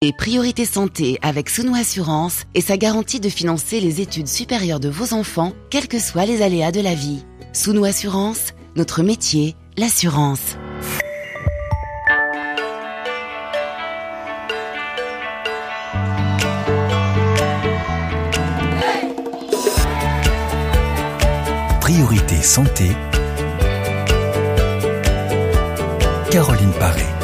Et Priorité Santé avec Sounou Assurance et sa garantie de financer les études supérieures de vos enfants, quels que soient les aléas de la vie. Sounou Assurance, notre métier, l'assurance. Priorité Santé. Caroline Paré.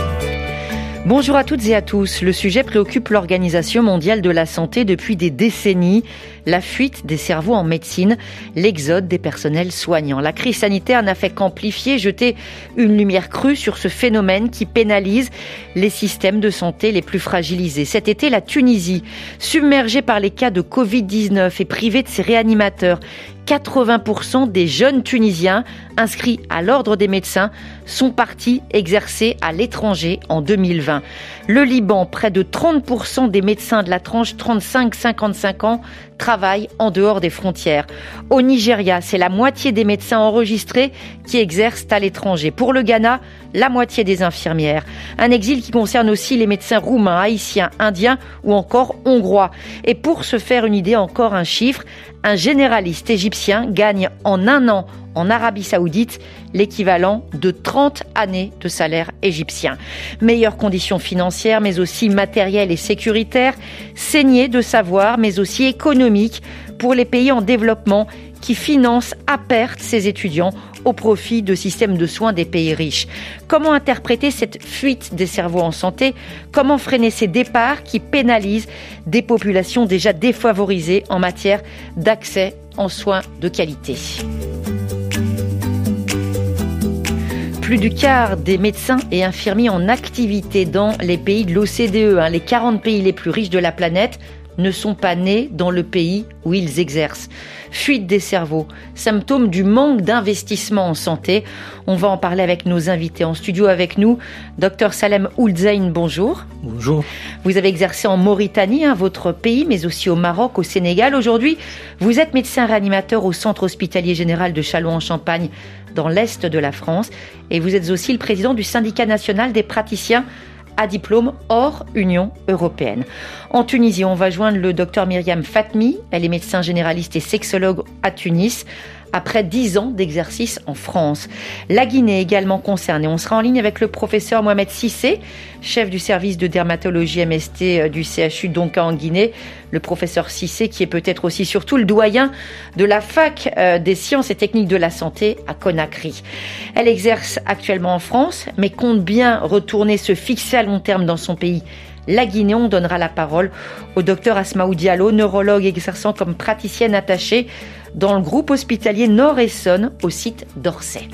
Bonjour à toutes et à tous. Le sujet préoccupe l'Organisation mondiale de la santé depuis des décennies. La fuite des cerveaux en médecine, l'exode des personnels soignants. La crise sanitaire n'a fait qu'amplifier, jeter une lumière crue sur ce phénomène qui pénalise les systèmes de santé les plus fragilisés. Cet été, la Tunisie, submergée par les cas de Covid-19 et privée de ses réanimateurs, 80% des jeunes Tunisiens inscrits à l'ordre des médecins sont partis exercer à l'étranger en 2020. Le Liban, près de 30% des médecins de la tranche 35-55 ans travaillent en dehors des frontières. Au Nigeria, c'est la moitié des médecins enregistrés qui exercent à l'étranger. Pour le Ghana, la moitié des infirmières. Un exil qui concerne aussi les médecins roumains, haïtiens, indiens ou encore hongrois. Et pour se faire une idée, encore un chiffre, un généraliste égyptien gagne en un an en Arabie Saoudite l'équivalent de 30 années de salaire égyptien. Meilleures conditions financières, mais aussi matérielles et sécuritaires, saignées de savoir, mais aussi économiques pour les pays en développement qui financent à perte ces étudiants au profit de systèmes de soins des pays riches. Comment interpréter cette fuite des cerveaux en santé? Comment freiner ces départs qui pénalisent des populations déjà défavorisées en matière d'accès en soins de qualité? Plus du quart des médecins et infirmiers en activité dans les pays de l'OCDE, hein, les 40 pays les plus riches de la planète, ne sont pas nés dans le pays où ils exercent. Fuite des cerveaux, symptôme du manque d'investissement en santé. On va en parler avec nos invités en studio avec nous. Docteur Salem Oulzain, bonjour. Bonjour. Vous avez exercé en Mauritanie, hein, votre pays, mais aussi au Maroc, au Sénégal. Aujourd'hui, vous êtes médecin réanimateur au Centre hospitalier général de Châlons-en-Champagne, dans l'Est de la France. Et vous êtes aussi le président du syndicat national des praticiens à diplôme hors Union européenne. En Tunisie, on va joindre le docteur Myriam Fatmi. Elle est médecin généraliste et sexologue à Tunis après dix ans d'exercice en France. La Guinée est également concernée. On sera en ligne avec le professeur Mohamed Sissé, chef du service de dermatologie MST euh, du CHU Donka en Guinée. Le professeur Sissé qui est peut-être aussi surtout le doyen de la fac euh, des sciences et techniques de la santé à Conakry. Elle exerce actuellement en France, mais compte bien retourner se fixer à long terme dans son pays la Guinée. On donnera la parole au docteur Asmaou Diallo, neurologue exerçant comme praticienne attachée dans le groupe hospitalier Nord-Essonne au site d'Orsay.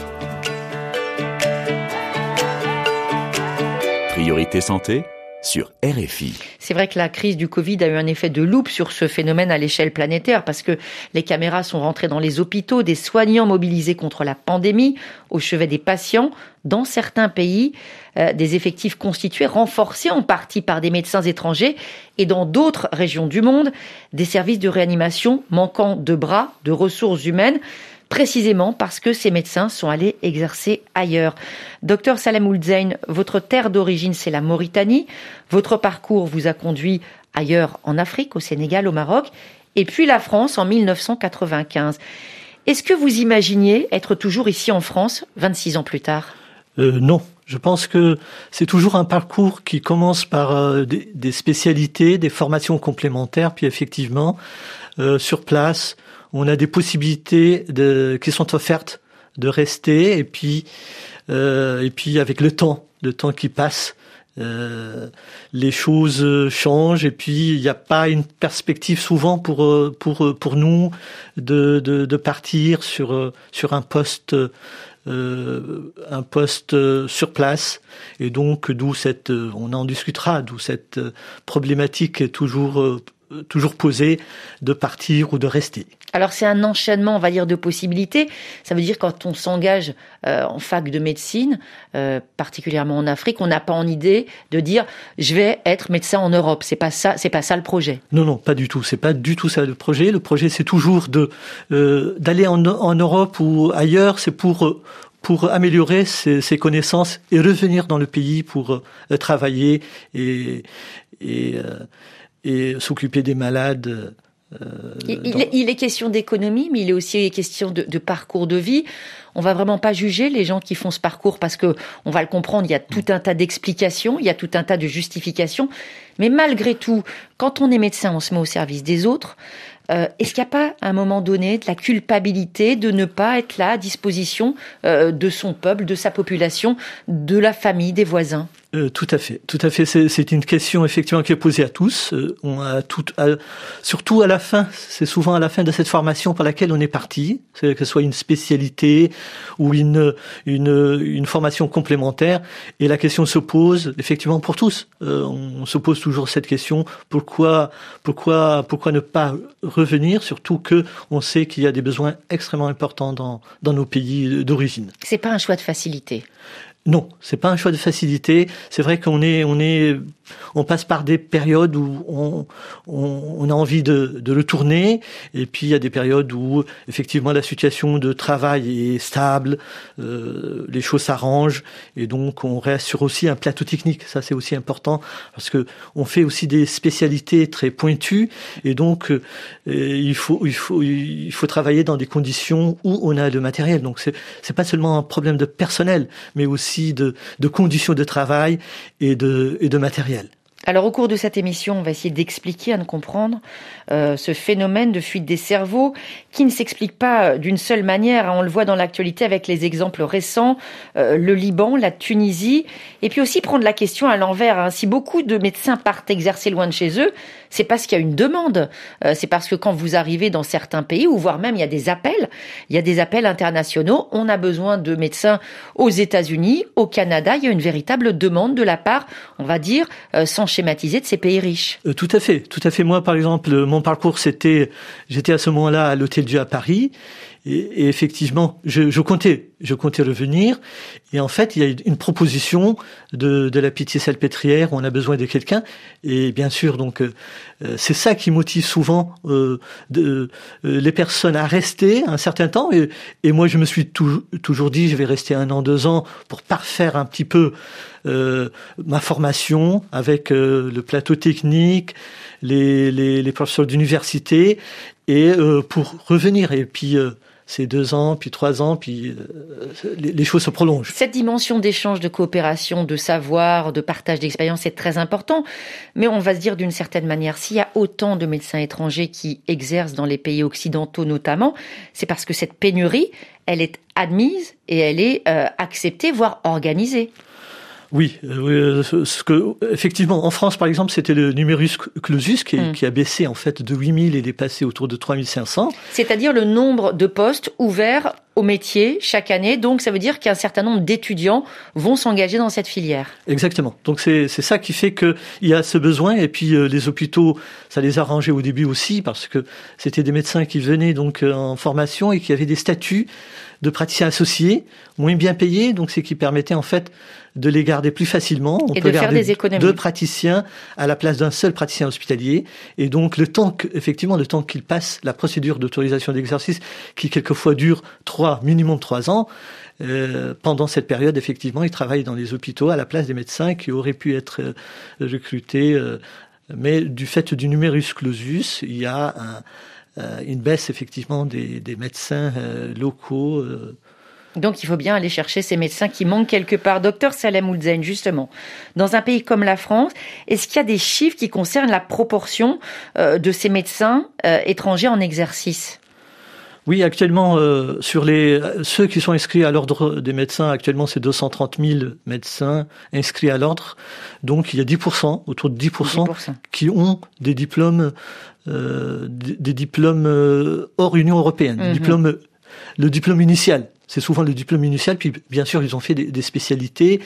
Priorité santé sur RFI. C'est vrai que la crise du Covid a eu un effet de loupe sur ce phénomène à l'échelle planétaire parce que les caméras sont rentrées dans les hôpitaux, des soignants mobilisés contre la pandémie, au chevet des patients. Dans certains pays, euh, des effectifs constitués, renforcés en partie par des médecins étrangers, et dans d'autres régions du monde, des services de réanimation manquant de bras, de ressources humaines précisément parce que ces médecins sont allés exercer ailleurs. Docteur Salem Oulzain, votre terre d'origine, c'est la Mauritanie. Votre parcours vous a conduit ailleurs en Afrique, au Sénégal, au Maroc, et puis la France en 1995. Est-ce que vous imaginiez être toujours ici en France 26 ans plus tard? Euh, Non. Je pense que c'est toujours un parcours qui commence par euh, des, spécialités, des formations complémentaires, puis effectivement, euh, sur place, on a des possibilités de, qui sont offertes de rester et puis euh, et puis avec le temps, le temps qui passe, euh, les choses changent et puis il n'y a pas une perspective souvent pour pour pour nous de de, de partir sur sur un poste euh, un poste sur place. Et donc d'où cette on en discutera d'où cette problématique est toujours toujours posée de partir ou de rester. Alors c'est un enchaînement, on va dire, de possibilités. Ça veut dire quand on s'engage euh, en fac de médecine, euh, particulièrement en Afrique, on n'a pas en idée de dire je vais être médecin en Europe. C'est pas ça, c'est pas ça le projet. Non, non, pas du tout. C'est pas du tout ça le projet. Le projet, c'est toujours de euh, d'aller en, en, Europe ou ailleurs. C'est pour pour améliorer ses, ses, connaissances et revenir dans le pays pour travailler et et, et s'occuper des malades. il, est question d'économie, mais il est aussi question de, de, parcours de vie. On va vraiment pas juger les gens qui font ce parcours parce que on va le comprendre. Il y a tout un tas d'explications, il y a tout un tas de justifications. Mais malgré tout, quand on est médecin, on se met au service des autres. Euh, est-ce qu'il n'y a pas, à un moment donné, de la culpabilité de ne pas être là à disposition euh, de son peuple, de sa population, de la famille, des voisins? Euh, tout à fait, tout à fait. C'est une question effectivement qui est posée à tous. Euh, on a tout, surtout à la fin. C'est souvent à la fin de cette formation par laquelle on est parti, que ce soit une spécialité ou une une, une formation complémentaire. Et la question se pose effectivement pour tous. Euh, on se pose toujours cette question pourquoi pourquoi pourquoi ne pas revenir? Surtout que on sait qu'il y a des besoins extrêmement importants dans dans nos pays d'origine. C'est pas un choix de facilité. Non, c'est pas un choix de facilité. C'est vrai qu'on est, on est, on passe par des périodes où on, on, a envie de, de, le tourner, et puis il y a des périodes où effectivement la situation de travail est stable, euh, les choses s'arrangent, et donc on réassure aussi un plateau technique. Ça c'est aussi important parce que on fait aussi des spécialités très pointues, et donc euh, il faut, il faut, il faut travailler dans des conditions où on a le matériel. Donc c'est, c'est pas seulement un problème de personnel, mais aussi de, conditions de travail et de, et de matériel. Alors au cours de cette émission, on va essayer d'expliquer, de comprendre euh, ce phénomène de fuite des cerveaux qui ne s'explique pas d'une seule manière. Hein. On le voit dans l'actualité avec les exemples récents, euh, le Liban, la Tunisie, et puis aussi prendre la question à l'envers. Hein. Si beaucoup de médecins partent exercer loin de chez eux, c'est parce qu'il y a une demande. Euh, c'est parce que quand vous arrivez dans certains pays, ou voire même il y a des appels, il y a des appels internationaux, on a besoin de médecins aux États-Unis, au Canada, il y a une véritable demande de la part, on va dire, euh, sans schématiser, de ces pays riches. Euh, tout à fait, tout à fait. Moi, par exemple, mon parcours, c'était, j'étais à ce moment-là à l'Hôtel Dieu à Paris, et, effectivement, je, je, comptais, je comptais revenir. Et en fait, il y a une proposition de, de la pitié salpêtrière. On a besoin de quelqu'un. Et bien sûr, donc euh, c'est ça qui motive souvent euh, de, euh, les personnes à rester un certain temps. Et, et moi, je me suis toujours dit, je vais rester un an, deux ans pour parfaire un petit peu euh, ma formation avec le plateau technique, les, les, les professeurs d'université, et pour revenir. Et puis c'est deux ans, puis trois ans, puis euh, les, choses se prolongent. Cette dimension d'échange, de coopération, de savoir, de partage d'expérience est très important. Mais on va se dire d'une certaine manière, s'il y a autant de médecins étrangers qui exercent dans les pays occidentaux notamment, c'est parce que cette pénurie, elle est admise et elle est euh, acceptée, voire organisée. Oui, euh, ce que effectivement en France par exemple c'était le numerus clausus qui, hmm. qui, a baissé en fait de 8000 et est passé autour de 3500. C'est-à-dire le nombre de postes ouverts au métier chaque année. Donc ça veut dire qu'un certain nombre d'étudiants vont s'engager dans cette filière. Exactement. Donc c'est ça qui fait qu'il y a ce besoin et puis euh, les hôpitaux, ça les a arrangés au début aussi parce que c'était des médecins qui venaient donc euh, en formation et qui avaient des statuts de praticiens associés, moins bien payés, donc c'est qui permettait en fait de les garder plus facilement. On et peut de garder faire des économies. deux praticiens à la place d'un seul praticien hospitalier. Et donc le temps que, effectivement, le temps qu'il passe la procédure d'autorisation d'exercice, qui quelquefois dure trois, minimum trois ans, euh, pendant cette période, effectivement, il travaille dans les hôpitaux à la place des médecins qui auraient pu être euh, recrutés. Euh, mais du fait du numerus clausus, il y a une baisse effectivement des, des médecins locaux donc il faut bien aller chercher ces médecins qui manquent quelque part. Docteur Salem Oudzen, justement, dans un pays comme la France, est-ce qu'il y a des chiffres qui concernent la proportion euh, de ces médecins euh, étrangers en exercice? Oui, actuellement, euh, sur les ceux qui sont inscrits à l'ordre des médecins, actuellement, c'est 230 000 médecins inscrits à l'ordre. Donc, il y a 10%, autour de 10%, qui ont des diplômes, des, diplômes hors Union européenne, mhm. le diplôme initial c'est souvent le diplôme initial. Puis bien sûr, ils ont fait des, spécialités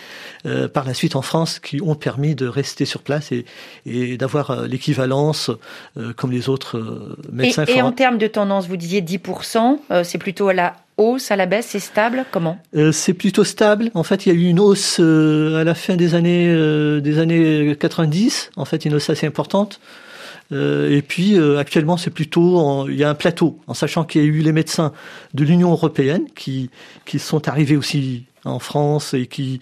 euh, par la suite en France qui ont permis de rester sur place et, et d'avoir euh, l'équivalence euh, comme les autres médecins. Et, et en termes de tendance, vous disiez 10%, c'est plutôt à la hausse, à la baisse, c'est stable Comment? C'est plutôt stable. En fait, il y a eu une hausse à la fin des années des années 90. En fait, une hausse assez importante. Euh, et puis euh, actuellement, c'est plutôt il y a un plateau, en sachant qu'il y a eu les médecins de l'Union européenne qui qui sont arrivés aussi en France et qui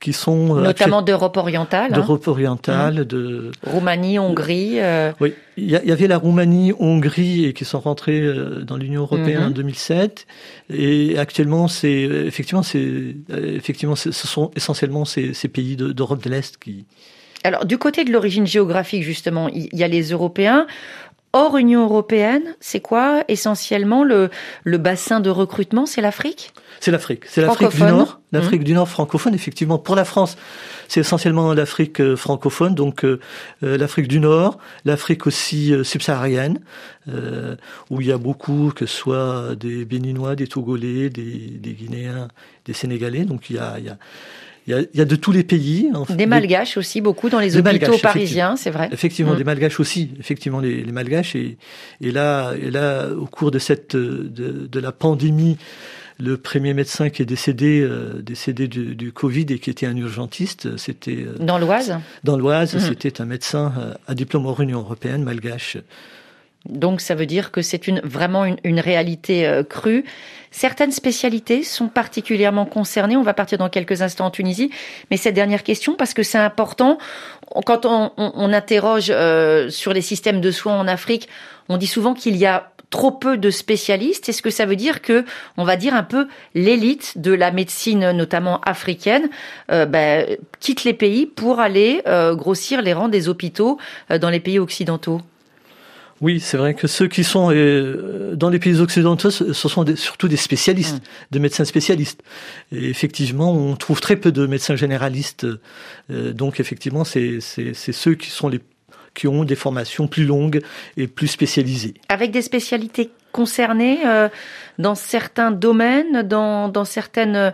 qui sont notamment d'Europe orientale, hein. d'Europe orientale, mmh. de Roumanie, Hongrie. Oui, il y, avait la Roumanie, Hongrie et qui sont rentrés dans l'Union européenne mmh. en 2007. Et actuellement, c'est effectivement, c'est effectivement, ce sont essentiellement ces, ces pays d'Europe de, de l'Est qui alors, du côté de l'origine géographique, justement, il y a les Européens. Hors Union européenne, c'est quoi essentiellement le, le bassin de recrutement? C'est l'Afrique? C'est l'Afrique. C'est l'Afrique du Nord. L'Afrique mmh. du Nord francophone, effectivement. Pour la France, c'est essentiellement l'Afrique euh, francophone, donc euh, euh, l'Afrique du Nord, l'Afrique aussi subsaharienne, où il y a beaucoup, que ce soit des Béninois, des Togolais, des, des Guinéens, des Sénégalais. Donc il y a, il y a il y, a, de tous les pays. des malgaches aussi, beaucoup dans les hôpitaux parisiens, c'est vrai. Effectivement, mm. des malgaches aussi. Effectivement, les, les malgaches. Et, et, là, et là, au cours de cette de, de la pandémie, le premier médecin qui est décédé, euh, décédé du, du, Covid et qui était un urgentiste, c'était euh, dans l'Oise? Dans l'Oise, mm. c'était un médecin euh, à diplôme hors Union européenne, malgache. Donc ça veut dire que c'est une, vraiment une, une réalité euh, crue. Certaines spécialités sont particulièrement concernées. On va partir dans quelques instants en Tunisie. Mais cette dernière question, parce que c'est important, quand on, on, on interroge euh, sur les systèmes de soins en Afrique, on dit souvent qu'il y a trop peu de spécialistes. Est-ce que ça veut dire que, on va dire un peu l'élite de la médecine, notamment africaine, euh, ben, quitte les pays pour aller euh, grossir les rangs des hôpitaux euh, dans les pays occidentaux? Oui, c'est vrai que ceux qui sont euh, dans les pays occidentaux, ce sont surtout des spécialistes, mm. des médecins spécialistes. Et effectivement, on trouve très peu de médecins généralistes. Euh, donc effectivement, c'est ceux qui sont les qui ont des formations plus longues et plus spécialisées. Avec des spécialités concernées euh, dans certains domaines, dans, dans certains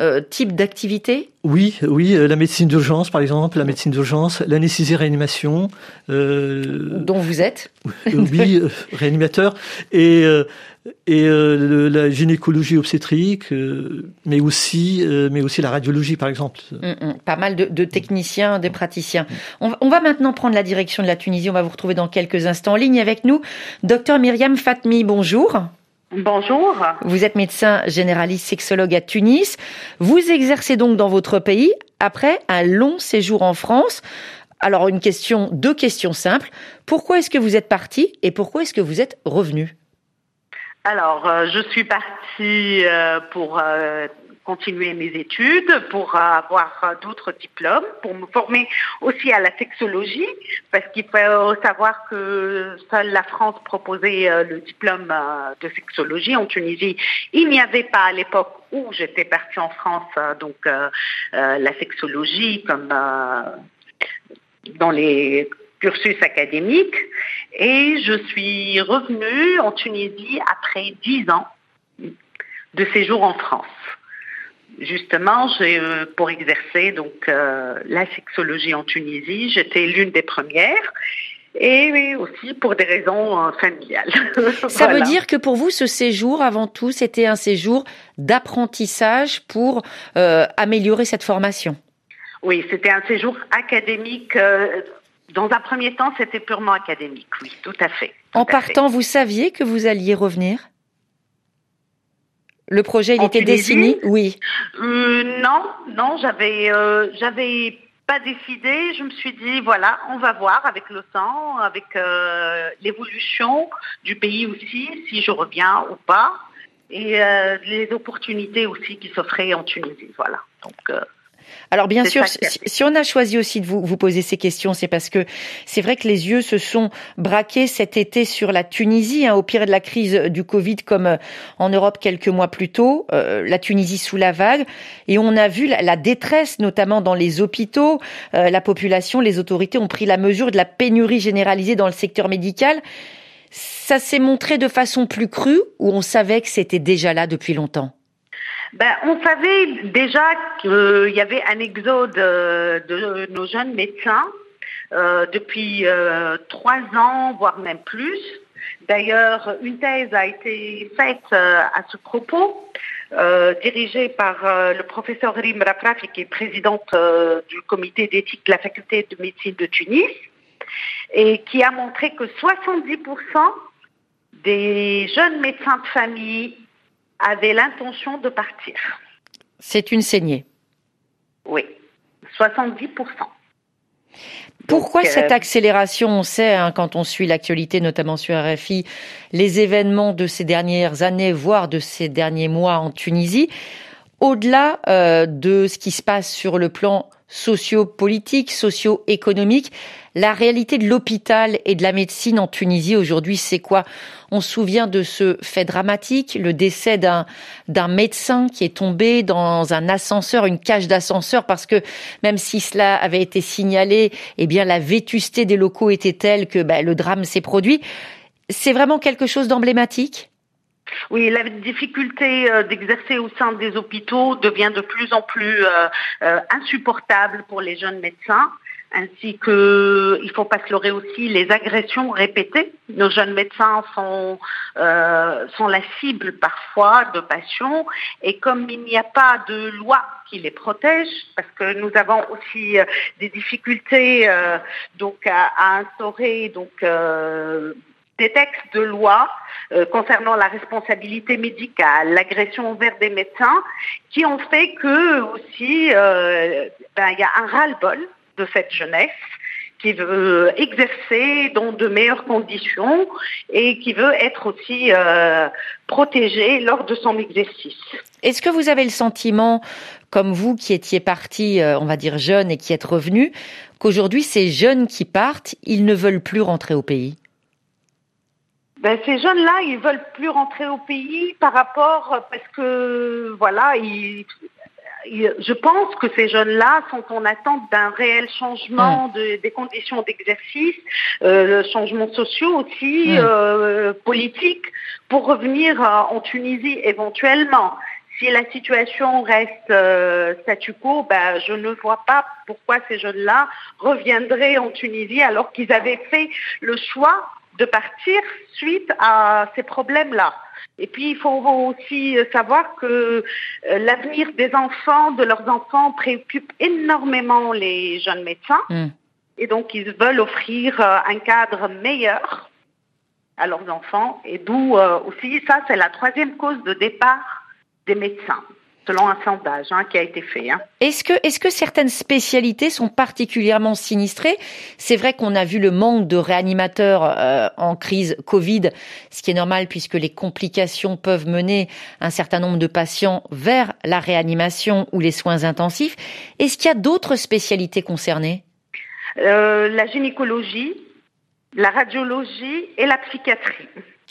euh, types d'activités? Oui, oui, euh, la médecine d'urgence par exemple, la médecine d'urgence, l'anesthésie-réanimation. dont vous êtes Oui, réanimateur. Et et euh, la gynécologie obstétrique, euh, mais aussi euh, mais aussi la radiologie par exemple. Mm, mm. pas mal de, de, techniciens, des praticiens. On, on, va maintenant prendre la direction de la Tunisie. On va vous retrouver dans quelques instants en ligne avec nous, docteur Myriam Fatmi. Bonjour. Bonjour. Vous êtes médecin généraliste sexologue à Tunis. Vous exercez donc dans votre pays après un long séjour en France. Alors une question, deux questions simples. Pourquoi est-ce que vous êtes parti et pourquoi est-ce que vous êtes revenu? Alors, euh, je suis partie euh, pour euh, continuer mes études, pour avoir d'autres diplômes, pour me former aussi à la sexologie, parce qu'il faut savoir que seule la France proposait le diplôme de sexologie. En Tunisie, il n'y avait pas à l'époque où j'étais partie en France, donc la sexologie comme dans les cursus académique et je suis revenue en Tunisie après dix ans de séjour en France. Justement, euh, pour exercer donc euh, la sexologie en Tunisie, j'étais l'une des premières et aussi pour des raisons euh, familiales. Ça veut dire que pour vous, ce séjour, avant tout, c'était un séjour d'apprentissage pour améliorer cette formation? Oui, c'était un séjour académique dans un premier temps, c'était purement académique, oui, tout à fait. en partant, vous saviez que vous alliez revenir? Le projet, il était dessiné Oui. Euh, non, non, j'avais, euh, j'avais pas décidé. Je me suis dit, voilà, on va voir avec le temps, avec euh, l'évolution du pays aussi, si je reviens ou pas, et les opportunités aussi qui s'offraient en Tunisie, voilà. Donc alors bien sûr, si, on a choisi aussi de vous, vous poser ces questions, c'est parce que c'est vrai que les yeux se sont braqués cet été sur la Tunisie, hein, au pire de la crise du Covid, comme euh, en Europe quelques mois plus tôt, euh, la Tunisie sous la vague, et on a vu la, détresse, notamment dans les hôpitaux. Euh, la population, les autorités ont pris la mesure de la pénurie généralisée dans le secteur médical. Ça s'est montré de façon plus crue, ou on savait que c'était déjà là depuis longtemps ben, on savait déjà qu'il y avait un exode euh, de nos jeunes médecins euh, depuis euh, trois ans, voire même plus. D'ailleurs, une thèse a été faite à ce propos, dirigée par le professeur Rim Raprafi, qui est présidente du comité d'éthique de la faculté de médecine de Tunis, et qui a montré que 70% des jeunes médecins de famille avait l'intention de partir. C'est une saignée. Oui, 70%. Pourquoi Donc, cette euh, accélération On sait, hein, quand on suit l'actualité, notamment sur RFI, les événements de ces dernières années, voire de ces derniers mois en Tunisie. Au-delà euh, de ce qui se passe sur le plan socio-politique, socio-économique, la réalité de l'hôpital et de la médecine en Tunisie aujourd'hui, c'est quoi? On se souvient de ce fait dramatique, le décès d'un d'un médecin qui est tombé dans un ascenseur, une cage d'ascenseur, parce que même si cela avait été signalé, eh bien la vétusté des locaux était telle que ben, le drame s'est produit. C'est vraiment quelque chose d'emblématique? Oui, la difficulté euh, d'exercer au sein des hôpitaux devient de plus en plus euh, euh, insupportable pour les jeunes médecins, ainsi que, il faut pas se leurrer aussi, les agressions répétées. Nos jeunes médecins sont, sont la cible parfois de patients, et comme il n'y a pas de loi qui les protège, parce que nous avons aussi des difficultés donc à, à instaurer donc des textes de loi euh, concernant la responsabilité médicale, l'agression envers des médecins, qui ont fait que aussi euh, ben, il y a un ras-le-bol de cette jeunesse qui veut exercer dans de meilleures conditions et qui veut être aussi euh, protégée lors de son exercice. Est-ce que vous avez le sentiment, comme vous qui étiez parti, euh, on va dire jeune et qui êtes revenu, qu'aujourd'hui ces jeunes qui partent, ils ne veulent plus rentrer au pays? Ben, ces jeunes-là, ils veulent plus rentrer au pays par rapport parce que voilà, ils, ils- je pense que ces jeunes-là sont en attente d'un réel changement de- des conditions d'exercice, euh, le changement sociaux aussi, Mm. euh, politique, pour revenir euh, en Tunisie éventuellement. Si la situation reste euh, statu quo, ben, je ne vois pas pourquoi ces jeunes-là reviendraient en Tunisie alors qu'ils avaient fait le choix de partir suite à ces problèmes-là. Et puis, il faut aussi savoir que euh, l'avenir des enfants, de leurs enfants, préoccupe énormément les jeunes médecins. Mm. Et donc, ils veulent offrir euh, un cadre meilleur à leurs enfants. Et d'où euh, aussi, ça, c'est la troisième cause de départ des médecins, selon un sondage hein, qui a été fait. hein. Est-ce que, est-ce que certaines spécialités sont particulièrement sinistrées? C'est vrai qu'on a vu le manque de réanimateurs euh, en crise Covid, ce qui est normal puisque les complications peuvent mener un certain nombre de patients vers la réanimation ou les soins intensifs. Est-ce qu'il y a d'autres spécialités concernées? Euh, la gynécologie, la radiologie et la psychiatrie.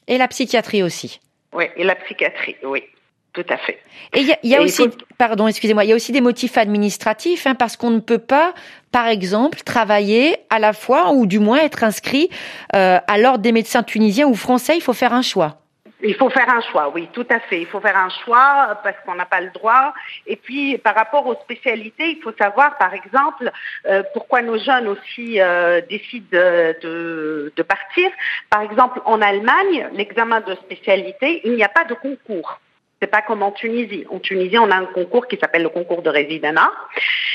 Et la psychiatrie aussi. Oui, et la psychiatrie, oui, tout à fait. Et il y a, y aussi, faut- pardon, excusez-moi, il y a aussi des motifs administratifs, hein, parce qu'on ne peut pas, par exemple, travailler à la fois ou du moins être inscrit euh, à l'ordre des médecins tunisiens ou français. Il faut faire un choix. Il faut faire un choix, oui, tout à fait. Il faut faire un choix parce qu'on n'a pas le droit. Et puis, par rapport aux spécialités, il faut savoir, par exemple, euh, pourquoi nos jeunes aussi euh, décident de, de, de partir. Par exemple, en Allemagne, l'examen de spécialité, il n'y a pas de concours. C'est pas comme en Tunisie. En Tunisie, on a un concours qui s'appelle le concours de résidana.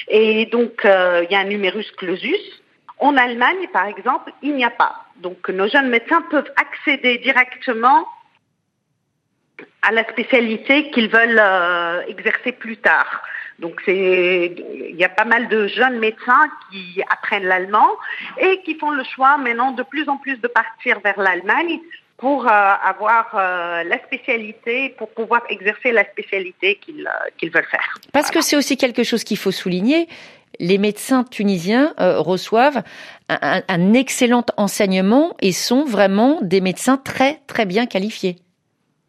Et donc, euh, il y a un numerus clausus. En Allemagne, par exemple, il n'y a pas. Donc, nos jeunes médecins peuvent accéder directement à la spécialité qu'ils veulent euh, exercer plus tard. Donc il y a pas mal de jeunes médecins qui apprennent l'allemand et qui font le choix maintenant de plus en plus de partir vers l'Allemagne pour euh, avoir euh, la spécialité, pour pouvoir exercer la spécialité qu'ils euh, veulent faire. Parce que c'est aussi quelque chose qu'il faut souligner. Les médecins tunisiens euh, reçoivent un, un- excellent enseignement et sont vraiment des médecins très très bien qualifiés.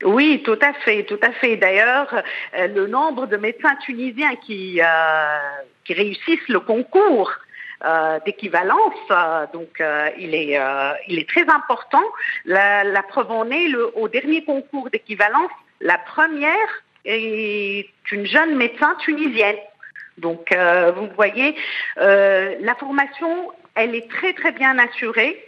Oui, tout à fait, tout à fait. D'ailleurs, le nombre de médecins tunisiens qui, qui réussissent le concours euh, d'équivalence, euh, donc euh, il, est, euh, il est très important. La, la preuve en est, le, au dernier concours d'équivalence, la première est une jeune médecin tunisienne. Donc, vous voyez, la formation, elle est très très bien assurée.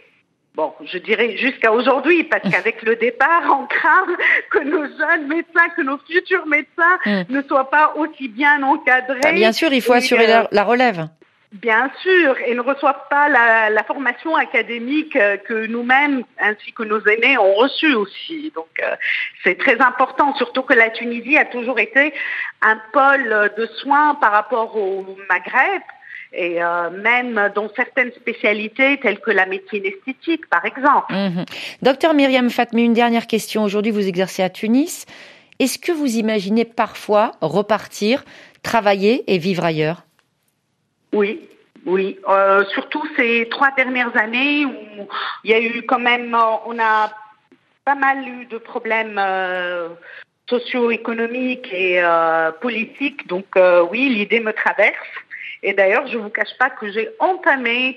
Bon, je dirais jusqu'à aujourd'hui, parce qu'avec le départ, on craint que nos jeunes médecins, que nos futurs médecins Mm. ne soient pas aussi bien encadrés. Bah, bien sûr, il faut assurer euh, la relève. Bien sûr, et ne reçoivent pas la, formation académique euh, que nous-mêmes ainsi que nos aînés ont reçue aussi. Donc euh, c'est très important, surtout que la Tunisie a toujours été un pôle de soins par rapport au Maghreb et euh, même dans certaines spécialités telles que la médecine esthétique, par exemple. Mhm. Docteur Myriam Fatmi, une dernière question. Aujourd'hui, vous exercez à Tunis. Est-ce que vous imaginez parfois repartir, travailler et vivre ailleurs? Oui, oui. Euh, surtout ces trois dernières années où il y a eu quand même, euh, on a pas mal eu de problèmes euh, socio-économiques et politiques. Donc oui, l'idée me traverse. Et d'ailleurs, je ne vous cache pas que j'ai entamé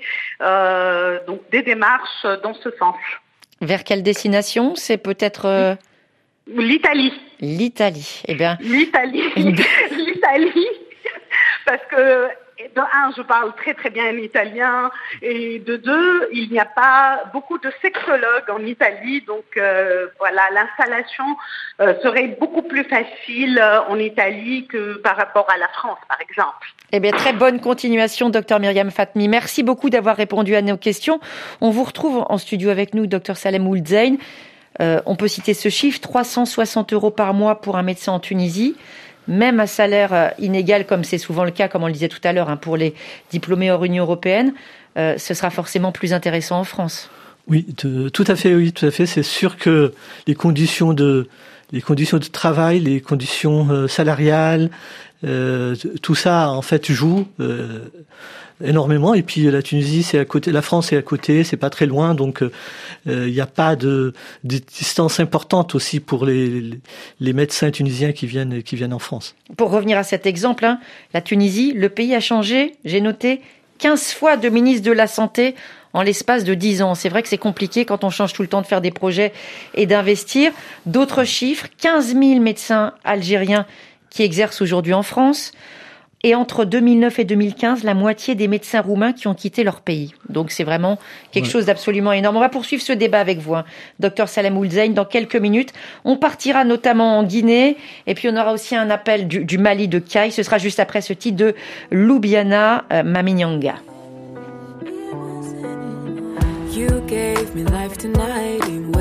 donc des démarches dans ce sens. Vers quelle destination? C'est peut-être l'Italie. L'Italie. Eh bien. L'Italie. L'Italie. Parce que de un, je parle très très bien italien, et de deux, il n'y a pas beaucoup de sexologues en Italie, donc euh, voilà, l'installation euh, serait beaucoup plus facile euh, en Italie que par rapport à la France, par exemple. Eh bien, très bonne continuation, docteur Myriam Fatmi. Merci beaucoup d'avoir répondu à nos questions. On vous retrouve en studio avec nous, docteur Salem Oulzein. on peut citer ce chiffre, 360 euros par mois pour un médecin en Tunisie même à salaire euh, inégal, comme c'est souvent le cas, comme on le disait tout à l'heure, hein, pour les diplômés hors Union européenne, euh, ce sera forcément plus intéressant en France. Oui, tout à fait, oui, tout à fait. C'est sûr que les conditions de les conditions de travail, les conditions euh, tout ça en fait joue énormément. Et puis la Tunisie, c'est à côté, la France est à côté, c'est pas très loin, donc euh, il n'y a pas de, distance importante aussi pour les, les, médecins tunisiens qui viennent qui viennent en France. Pour revenir à cet exemple, hein, la Tunisie, le pays a changé. J'ai noté 15 fois de ministre de la santé en l'espace de 10 ans. C'est vrai que c'est compliqué quand on change tout le temps de faire des projets et d'investir. D'autres chiffres, 15 000 médecins algériens qui exercent aujourd'hui en France. Et entre 2009 et 2015, la moitié des médecins roumains qui ont quitté leur pays. Donc c'est vraiment quelque chose d'absolument énorme. On va poursuivre ce débat avec vous, hein. docteur Salem Oulzein, dans quelques minutes. On partira notamment en Guinée, et puis on aura aussi un appel du, Mali de Kai. Ce sera juste après ce titre de Loubiana euh, Maminyanga. You gave me life tonight in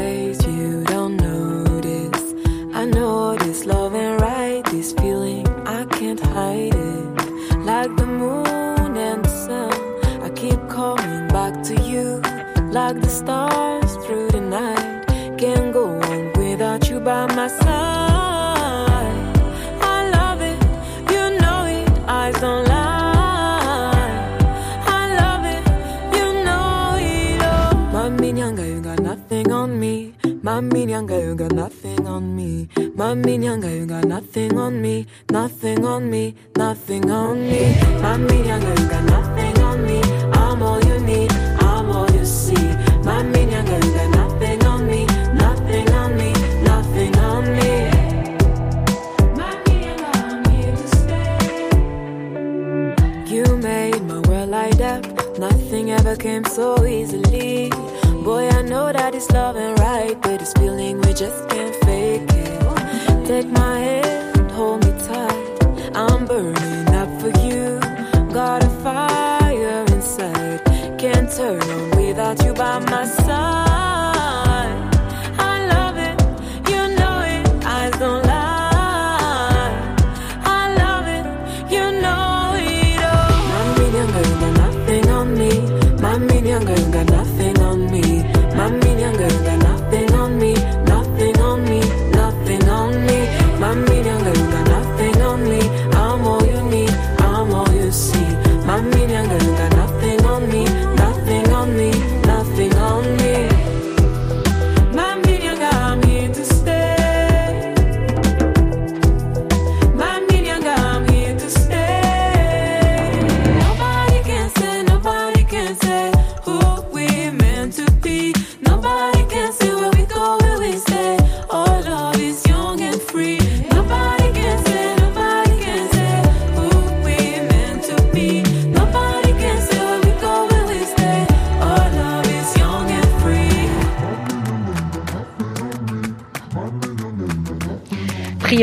I know this love and right, this feeling, I can't hide it. like the moon and the sun. I keep coming back to you, like the stars through the night. Can't go on without you by my side. Mami Nyanga, you got nothing on me. Mami Nyanga, you got nothing on me. Mami Nyanga, you got nothing on me, nothing on me, nothing on me. Mami Nyanga, you got nothing on me. I'm all you need, I'm all you see. You got nothing on me, nothing on me, nothing on me. You made my world light up. Nothing ever came so easily. Boy, I know that it's love and right, but this feeling we just can't fake it. Take my hand, hold me tight. I'm burning up for you. Got a fire inside, can't turn on without you by my side.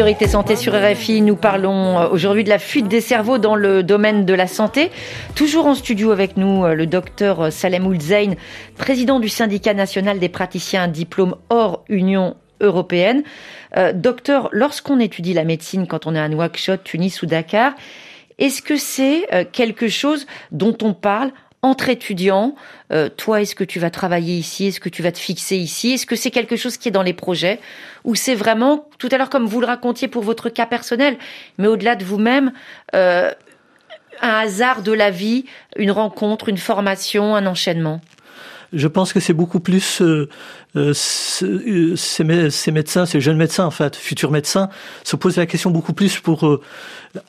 Priorité santé sur RFI, nous parlons euh, aujourd'hui de la fuite des cerveaux dans le domaine de la santé. Toujours en studio avec nous, euh, le docteur euh, Salem Oulzein, président du syndicat national des praticiens à diplôme hors Union européenne. docteur, lorsqu'on étudie la médecine, quand on est à Nouakchott, Tunis ou Dakar, est-ce que c'est quelque chose dont on parle entre étudiants. Euh, toi, est-ce que tu vas travailler ici? Est-ce que tu vas te fixer ici? Est-ce que c'est quelque chose qui est dans les projets? Ou c'est vraiment, tout à l'heure, comme vous le racontiez pour votre cas personnel, mais au-delà de vous-même, euh, un hasard de la vie, une rencontre, une formation, un enchaînement? Je pense que c'est beaucoup plus euh, euh, euh ces, ces, médecins, ces jeunes médecins, en fait, futurs médecins, se posent la question beaucoup plus pour euh,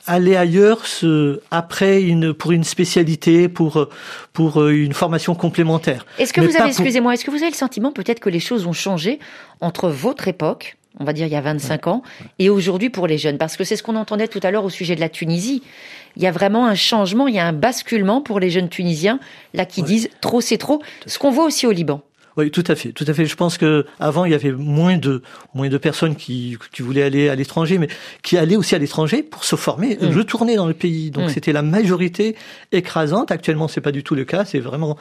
aller ailleurs, ce, après une pour une spécialité, pour pour une formation complémentaire. Est-ce que vous avez, excusez-moi, est-ce que vous avez le sentiment peut-être que les choses ont changé entre votre époque on va dire il y a 25 ans, et aujourd'hui pour les jeunes Parce que c'est ce qu'on entendait tout à l'heure au sujet de la Tunisie. Il y a vraiment un changement, il y a un basculement pour les jeunes Tunisiens, là, qui disent trop c'est trop. Ce qu'on voit aussi au Liban. Oui, tout à fait, tout à fait. Je pense que avant il y avait moins de moins de personnes qui, qui voulaient aller à l'étranger, mais qui allaient aussi à l'étranger pour se former, mmh. retourner dans le pays. Donc mmh. c'était la majorité écrasante. Actuellement, c'est pas du tout le cas. C'est vraiment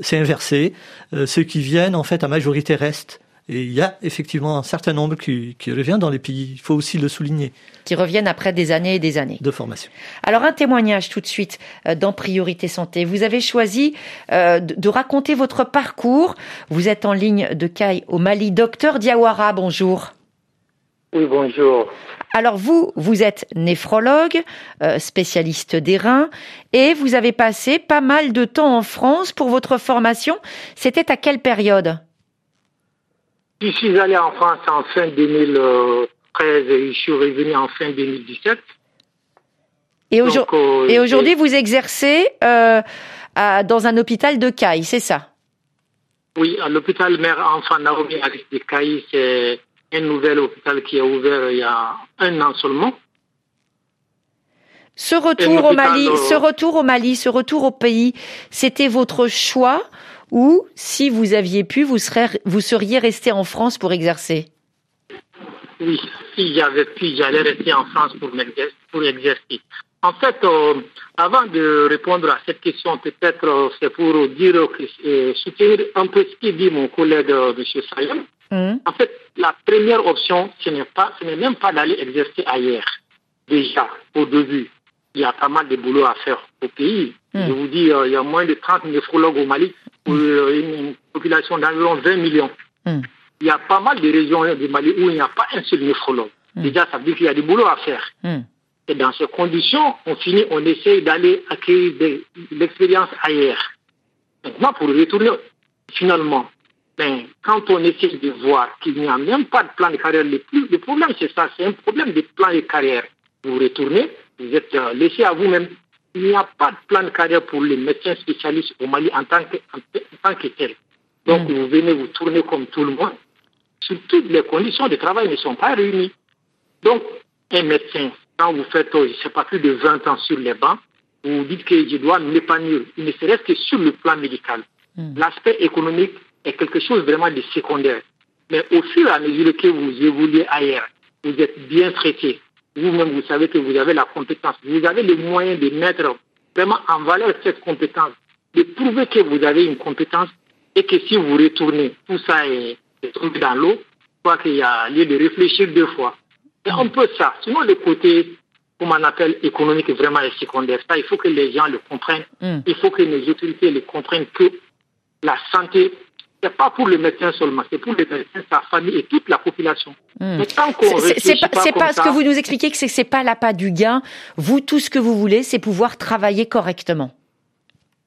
c'est inversé. Euh, ceux qui viennent, en fait, à majorité restent. Et il y a effectivement un certain nombre qui, qui revient dans les pays, il faut aussi le souligner. Qui reviennent après des années et des années. De formation. Alors un témoignage tout de suite euh, dans Priorité Santé. Vous avez choisi euh, de raconter votre parcours. Vous êtes en ligne de Caille au Mali. Docteur Diawara, bonjour. Oui, bonjour. Alors vous, vous êtes néphrologue, euh, spécialiste des reins, et vous avez passé pas mal de temps en France pour votre formation. C'était à quelle période? Je suis allé en France en fin 2013 et je suis revenu en fin 2017. Et, euh, aujourd'hui, vous exercez euh, dans un hôpital de Caille, c'est ça? Oui, à l'hôpital mère enfant Naomi de Caille, c'est un nouvel hôpital qui a ouvert il y a un an seulement. Ce retour au Mali, ce retour au Mali, ce retour au pays, c'était votre choix? Ou si vous aviez pu, vous, vous seriez resté en France pour exercer? Oui, si j'avais pu, j'allais rester en France pour, pour exercer. En fait, euh, avant de répondre à cette question, peut-être euh, c'est pour dire euh, soutenir un peu ce que dit mon collègue M. Sayem. Mmh. En fait, la première option, ce n'est pas, ce n'est même pas d'aller exercer ailleurs. Déjà, au début, il y a pas mal de boulot à faire au pays. Mmh. Je vous dis, il y a moins de 30 néphrologues au Mali pour une population d'environ 20 millions. Hmm. Il y a pas mal de régions du Mali où il n'y a pas un seul néphrologue. Hmm. Déjà, ça veut dire qu'il y a du boulot à faire. Hmm. Et dans ces conditions, on finit, on essaye d'aller acquérir de, l'expérience ailleurs. Maintenant, pour retourner, finalement, ben, quand on essaie de voir qu'il n'y a même pas de plan de carrière, le, plus, le problème c'est ça, c'est un problème de plan de carrière. Vous retournez, vous êtes euh, laissé à vous-même il n'y a pas de plan de carrière pour les médecins spécialistes au Mali en tant que, en, que tel. Donc, mm. vous venez vous tourner comme tout le monde. Surtout, les conditions de travail ne sont pas réunies. Donc, un médecin, quand vous faites, je ne sais pas, plus de 20 ans sur les bancs, vous dites que je dois m'épanouir, il ne serait que sur le plan médical. Mm. L'aspect économique est quelque chose vraiment de secondaire. Mais au fur et à mesure que vous évoluez ailleurs, vous êtes bien traité, vous-même, vous savez que vous avez la compétence. Vous avez les moyens de mettre vraiment en valeur cette compétence, de prouver que vous avez une compétence et que si vous retournez, tout ça est, tombé dans l'eau. Je crois qu'il y a lieu de réfléchir deux fois. C'est un peu ça. Sinon, le côté, comme on appelle, économique, vraiment est secondaire. Ça, il faut que les gens le comprennent. Mm. Il faut que les autorités le comprennent que la santé c'est pas pour le médecin seulement, c'est pour le médecin, sa famille et toute la population. Hmm. C'est pas, pas, ce que vous nous expliquez que c'est pas l'appât du gain. Vous, tout ce que vous voulez, c'est pouvoir travailler correctement.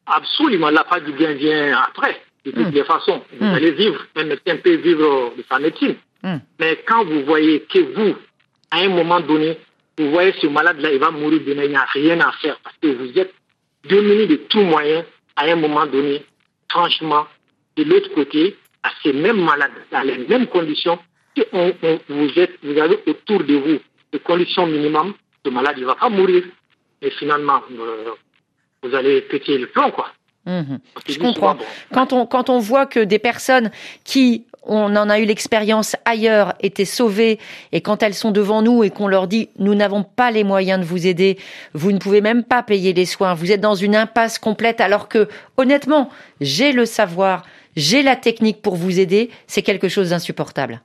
Absolument, l'appât du gain vient après, de toutes hmm. les façons. Vous hmm. allez vivre, un médecin peut vivre de sa médecine. Mais quand vous voyez que vous, à un moment donné, vous voyez ce malade-là, il va mourir demain, il n'y a rien à faire parce que vous êtes dominé de tout moyen à un moment donné. Franchement, de l'autre côté, à ces mêmes malades, dans les mêmes conditions, si on, vous, êtes, vous avez autour de vous des conditions minimum, le malade ne va pas mourir. Mais finalement, euh, vous allez péter le plan, quoi. Mmh. Je comprends. Quand on quand on voit que des personnes qui on en a eu l'expérience ailleurs, étaient sauvées, et quand elles sont devant nous et qu'on leur dit nous n'avons pas les moyens de vous aider, vous ne pouvez même pas payer les soins, vous êtes dans une impasse complète alors que, honnêtement, j'ai le savoir, j'ai la technique pour vous aider, c'est quelque chose d'insupportable.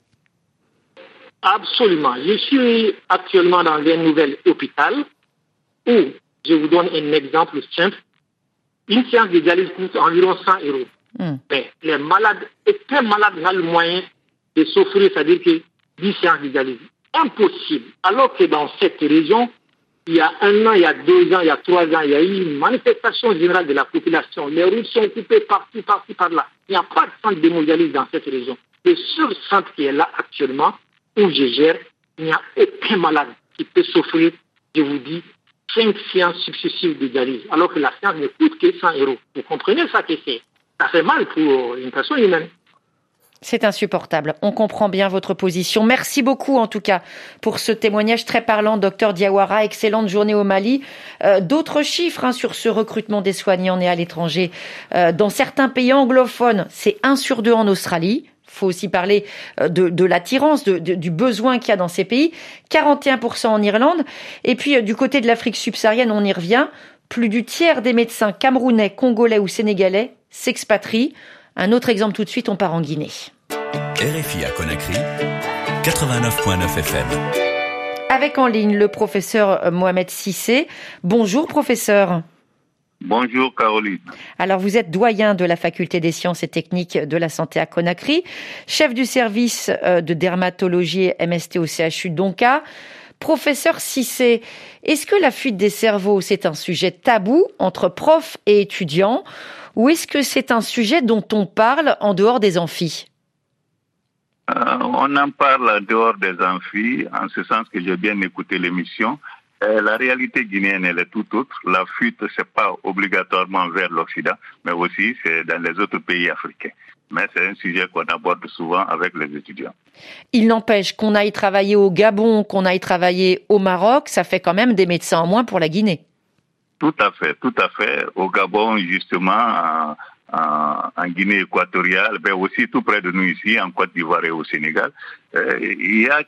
Absolument. Je suis actuellement dans un nouvel hôpital où, je vous donne un exemple simple, une séance de dialyse coûte environ 100 euros. Hmm. Mais les malades, très malades le moyen de s'offrir, c'est-à-dire que 10 séances de dialyse. Impossible. Alors que dans cette région, il y a un an, il y a deux ans, il y a trois ans, il y a eu une manifestation générale de la population. Les routes sont coupées partout, partout, par là. Il n'y a pas de centre de dialyse dans cette région. Le seul centre qui est là actuellement, où je gère, il n'y a aucun malade qui peut s'offrir, je vous dis, cinq séances successives de dialyse, alors que la séance ne coûte que 100 euros. Vous comprenez ça que c'est Ça fait mal pour une personne humaine. C'est insupportable. On comprend bien votre position. Merci beaucoup en tout cas pour ce témoignage très parlant, docteur Diawara. Excellente journée au Mali. Euh, d'autres chiffres hein, sur ce recrutement des soignants nés à l'étranger. Euh, dans certains pays anglophones, c'est 1 sur 2 en Australie faut aussi parler euh, de, l'attirance, du besoin qu'il y a dans ces pays. 41% en Irlande. Et puis euh, du côté de l'Afrique subsaharienne, on y revient. Plus du tiers des médecins camerounais, congolais ou sénégalais s'expatrient. Un autre exemple tout de suite, on part en Guinée. RFI à Conakry, 89.9 FM. Avec en ligne le professeur euh, Mohamed Sissé. Bonjour professeur. Bonjour Caroline. Alors vous êtes doyen de la faculté des sciences et techniques de la santé à Conakry, chef du service euh, de dermatologie MST au CHU Donka. Professeur Cissé, est-ce que la fuite des cerveaux c'est un sujet tabou entre profs et étudiants? Ou est-ce que c'est un sujet dont on parle en dehors des amphis? Euh, On en parle en dehors des amphis, en ce sens que j'ai bien écouté l'émission. Euh, la réalité guinéenne, elle est tout autre. La fuite, c'est pas obligatoirement vers l'Occident, mais aussi c'est dans les autres pays africains. Mais c'est un sujet qu'on aborde souvent avec les étudiants. Il n'empêche qu'on aille travailler au Gabon, qu'on aille travailler au Maroc, ça fait quand même des médecins en moins pour la Guinée. Tout à fait, tout à fait. Au Gabon, justement, en, Guinée équatoriale, mais aussi tout près de nous ici, en Côte d'Ivoire et au Sénégal. Euh, il y a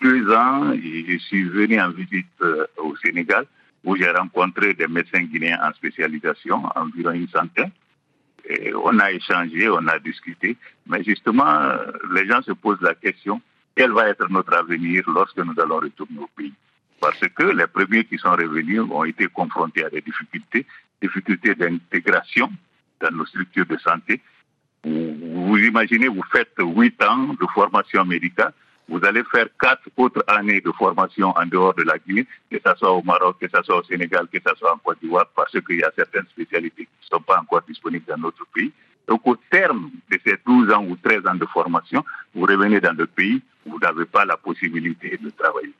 deux ans, je suis venu en visite euh, au Sénégal où j'ai rencontré des médecins guinéens en spécialisation, environ une centaine. On a échangé, on a discuté, mais justement, les gens se posent la question, quel va être notre avenir lorsque nous allons retourner au pays? Parce que les premiers qui sont revenus ont été confrontés à des difficultés, difficultés d'intégration dans nos structures de santé. Vous, imaginez, vous faites huit ans de formation médicale, vous allez faire quatre autres années de formation en dehors de la Guinée, que ce soit au Maroc, que ce soit au Sénégal, que ce soit en Côte d'Ivoire, parce qu'il y a certaines spécialités qui ne sont pas encore disponibles dans notre pays. Donc au terme de ces 12 ans ou 13 ans de formation, vous revenez dans le pays, vous n'avez pas la possibilité de travailler.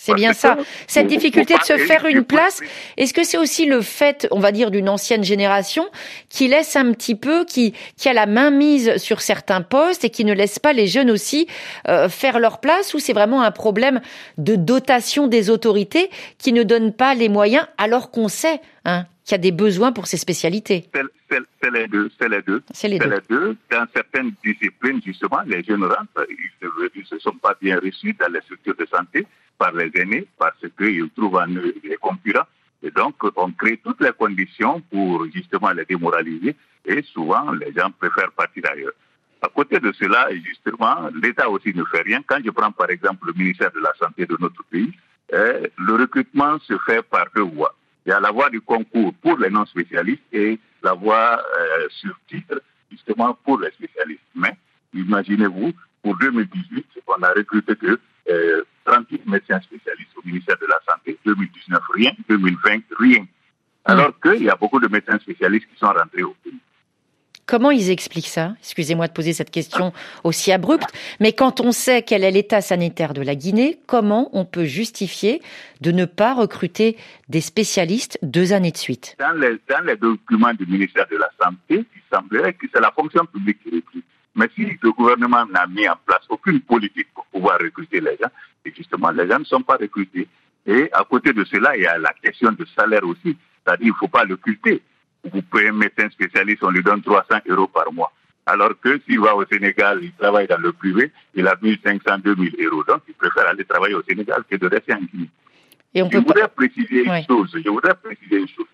C'est bien ça. Cette difficulté de se faire une place, est-ce que c'est aussi le fait, on va dire, d'une ancienne génération qui laisse un petit peu, qui, qui a la main mise sur certains postes et qui ne laisse pas les jeunes aussi euh, faire leur place ou c'est vraiment un problème de dotation des autorités qui ne donnent pas les moyens alors qu'on sait hein, qu'il y a des besoins pour ces spécialités? C'est les deux. C'est les deux. C'est les, deux. Dans certaines disciplines, justement, les jeunes rentrent, ils ne se sont pas bien reçus dans les structures de santé par les aînés parce qu'ils trouvent en eux des concurrents. Et donc, on crée toutes les conditions pour justement les démoraliser et souvent, les gens préfèrent partir ailleurs. À côté de cela, justement, l'État aussi ne fait rien. Quand je prends par exemple le ministère de la Santé de notre pays, eh, le recrutement se fait par deux voies. Il y a la voie du concours pour les non-spécialistes et la voie euh, sur titre, justement, pour les spécialistes. Mais, imaginez-vous, pour 2018, on a recruté que 38 euh, médecins spécialistes au ministère de la Santé, 2019 rien, 2020 rien. Alors hmm. qu'il y a beaucoup de médecins spécialistes qui sont rentrés au pays. Comment ils expliquent ça? Excusez-moi de poser cette question aussi abrupte, mais quand on sait quel est l'état sanitaire de la Guinée, comment on peut justifier de ne pas recruter des spécialistes deux années de suite? Dans les, dans les, documents du ministère de la Santé, il semblerait que c'est la fonction publique qui recrute. Mais si le gouvernement n'a mis en place aucune politique pour pouvoir recruter les gens, et justement, les gens ne sont pas recrutés. Et à côté de cela, il y a la question de salaire aussi. C'est-à-dire qu'il ne faut pas l'occulter. Vous payez un médecin spécialiste, on lui donne 300 euros par mois. Alors que s'il va au Sénégal, il travaille dans le privé, il a 1500, 2000 euros. Donc, il préfère aller travailler au Sénégal que de rester en Guinée. Et on je, voudrais préciser une chose, je voudrais préciser une chose.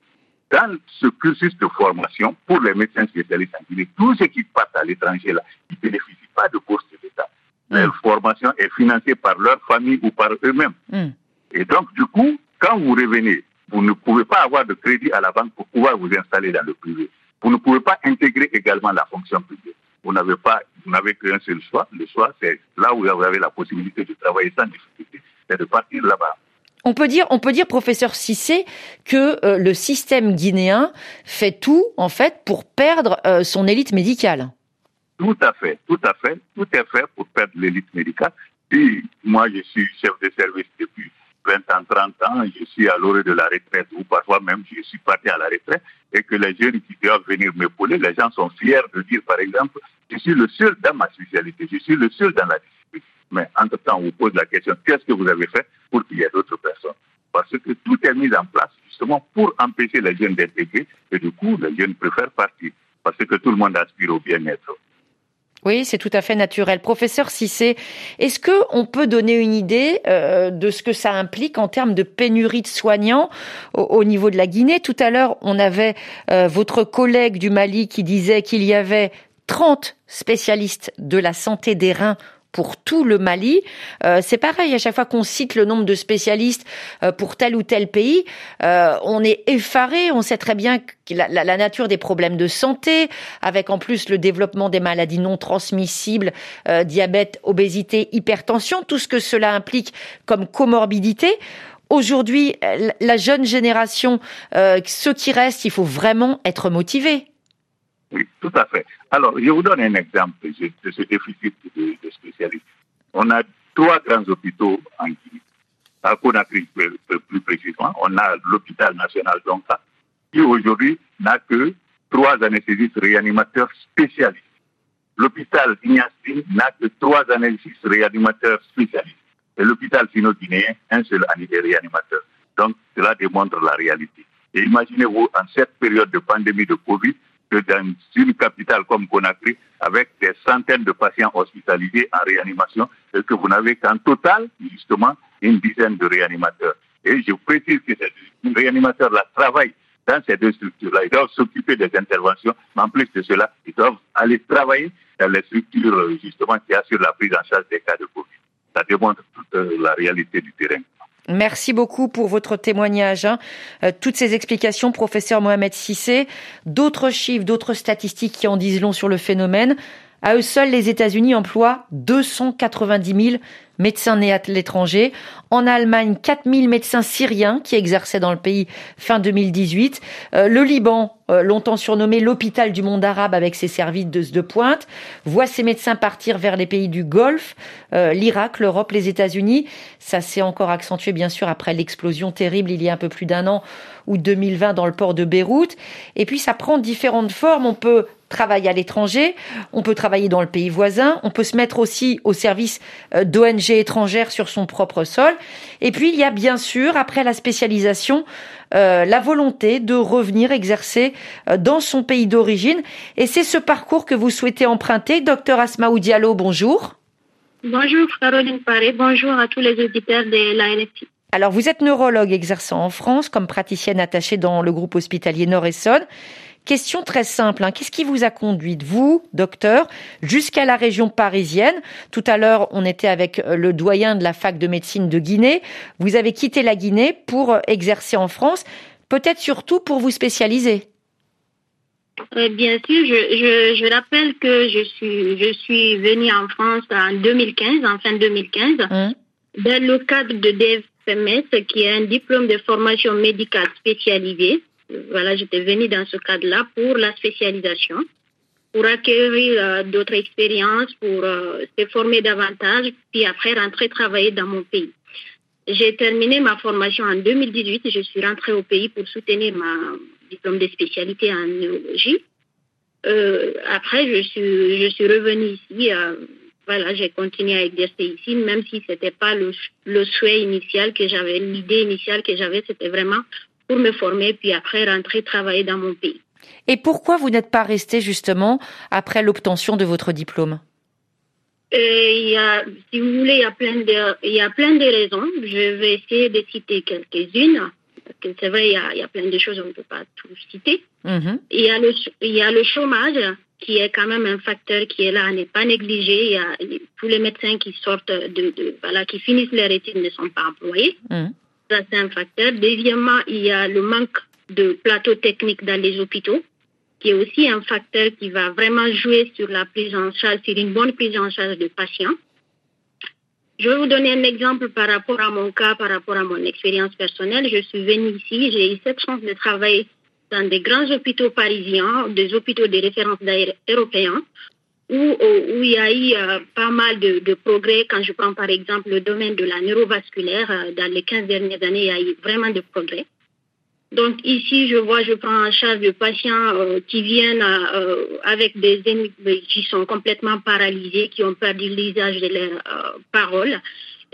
Dans ce cursus de formation, pour les médecins spécialistes en Guinée, tous ceux qui partent à l'étranger, là, ils ne bénéficient pas de bourse de l'État. Mm. Leur formation est financée par leur famille ou par eux-mêmes. Mm. Et donc, du coup, quand vous revenez, vous ne pouvez pas avoir de crédit à la banque pour pouvoir vous installer dans le privé. Vous ne pouvez pas intégrer également la fonction publique. Vous n'avez pas, vous n'avez qu'un seul choix. Le choix, c'est là où vous avez la possibilité de travailler sans difficulté, c'est de partir là-bas. On peut dire, on peut dire, professeur Cissé, que euh, le système guinéen fait tout, en fait, pour perdre euh, son élite médicale. Tout à fait, tout à fait, tout est fait pour perdre l'élite médicale. Et moi, je suis chef de service depuis 20 ans, 30 ans, je suis à l'orée de la retraite, ou parfois même je suis parti à la retraite, et que les jeunes qui doivent venir m'épauler, les gens sont fiers de dire, par exemple, je suis le seul dans ma spécialité, je suis le seul dans la Mais entre-temps, on vous pose la question, qu'est-ce que vous avez fait pour qu'il y ait d'autres personnes? Parce que tout est mis en place justement pour empêcher les jeunes d'intégrer, et du coup, les jeunes préfèrent partir, parce que tout le monde aspire au bien-être. Oui, c'est tout à fait naturel. Professeur Cissé, est-ce que on peut donner une idée euh, de ce que ça implique en termes de pénurie de soignants au, niveau de la Guinée? Tout à l'heure, on avait euh, votre collègue du Mali qui disait qu'il y avait 30 spécialistes de la santé des reins pour tout le Mali. Euh, c'est pareil, à chaque fois qu'on cite le nombre de spécialistes euh, pour tel ou tel pays, euh, on est effaré. On sait très bien la, la, nature des problèmes de santé, avec en plus le développement des maladies non transmissibles, diabète, obésité, hypertension, tout ce que cela implique comme comorbidité. Aujourd'hui, la jeune génération, ceux qui restent, il faut vraiment être motivés. Oui, tout à fait. Alors, je vous donne un exemple de ce déficit de, spécialistes. On a trois grands hôpitaux en Guinée. À Conakry, plus précisément, on a l'hôpital national d'Onka, qui aujourd'hui n'a que trois anesthésistes réanimateurs spécialistes. L'hôpital Ignastin n'a que trois anesthésistes réanimateurs spécialistes. Et l'hôpital sino-guinéen, un seul réanimateur. Donc, cela démontre la réalité. Et imaginez-vous, en cette période de pandémie de Covid, dans une capitale comme Conakry, avec des centaines de patients hospitalisés en réanimation, et que vous n'avez qu'en total, justement, une dizaine de réanimateurs. Et je précise que ces réanimateurs-là travaillent dans ces deux structures-là. Ils doivent s'occuper des interventions, mais en plus de cela, ils doivent aller travailler dans les structures, justement, qui assurent la prise en charge des cas de Covid. Ça démontre toute euh, la réalité du terrain. Merci beaucoup pour votre témoignage. Hein. Euh, toutes ces explications, professeur Mohamed Sissé. D'autres chiffres, d'autres statistiques qui en disent long sur le phénomène. À eux seuls, les États-Unis emploient 290 000 médecins nés à l'étranger. En Allemagne, 4000 médecins syriens qui exerçaient dans le pays fin 2018. Euh, le Liban, euh, longtemps surnommé l'hôpital du monde arabe avec ses services de, de pointe, voit ses médecins partir vers les pays du Golfe, euh, l'Irak, l'Europe, les États-Unis. Ça s'est encore accentué bien sûr après l'explosion terrible il y a un peu plus d'un an ou 2020 dans le port de Beyrouth. Et puis ça prend différentes formes. On peut travailler à l'étranger, on peut travailler dans le pays voisin, on peut se mettre aussi au service d'ONG étrangère sur son propre sol. Et puis il y a bien sûr, après la spécialisation, euh, la volonté de revenir exercer euh, dans son pays d'origine. Et c'est ce parcours que vous souhaitez emprunter. Docteur Asmaou Diallo, bonjour. Bonjour Caroline Paré, bonjour à tous les auditeurs de la. Alors vous êtes neurologue exerçant en France comme praticienne attachée dans le groupe hospitalier Nord-Essonne. Question très simple, hein. qu'est-ce qui vous a conduit, vous, docteur, jusqu'à la région parisienne? Tout à l'heure, on était avec euh, le doyen de la fac de médecine de Guinée. Vous avez quitté la Guinée pour euh, exercer en France, peut-être surtout pour vous spécialiser. Euh, bien sûr, je, je, rappelle que je suis, je suis venue en France en 2015, en fin 2015, hum. dans le cadre de DFMS, qui est un diplôme de formation médicale spécialisée voilà, j'étais venue dans ce cadre-là pour la spécialisation, pour acquérir euh, d'autres expériences, pour euh, se former davantage, puis après rentrer travailler dans mon pays. J'ai terminé ma formation en 2018 et je suis rentrée au pays pour soutenir ma diplôme de spécialité en neurologie. Euh, après, je suis, je suis revenue ici. voilà, j'ai continué à exercer ici, même si c'était pas le, le souhait initial que j'avais, l'idée initiale que j'avais, c'était vraiment pour me former, puis après rentrer travailler dans mon pays. Et pourquoi vous n'êtes pas resté justement après l'obtention de votre diplôme? Il y a, si vous voulez, il y a plein de, il y a plein de raisons. Je vais essayer de citer quelques-unes. Parce que c'est vrai, il y, a, il y, a, plein de choses, on ne peut pas tout citer. Mm-hmm. il, y a le, il y a le chômage, qui est quand même un facteur qui est là, n'est pas négligé. Il y a tous les médecins qui sortent de, de voilà, qui finissent leur études ne sont pas employés. Mm. Ça, c'est un facteur. Deuxièmement, il y a le manque de plateaux techniques dans les hôpitaux qui est aussi un facteur qui va vraiment jouer sur la prise en charge, sur une bonne prise en charge des patients. Je vais vous donner un exemple par rapport à mon cas, par rapport à mon expérience personnelle. Je suis venue ici, j'ai eu cette chance de travailler dans des grands hôpitaux parisiens, des hôpitaux de référence européens, où, il y a eu euh, pas mal de, de, progrès. Quand je prends par exemple le domaine de la neurovasculaire, euh, dans les 15 dernières années, il y a eu vraiment de progrès. Donc ici, je vois, je prends en charge des patients euh, qui viennent avec des qui sont complètement paralysés, qui ont perdu l'usage de leurs paroles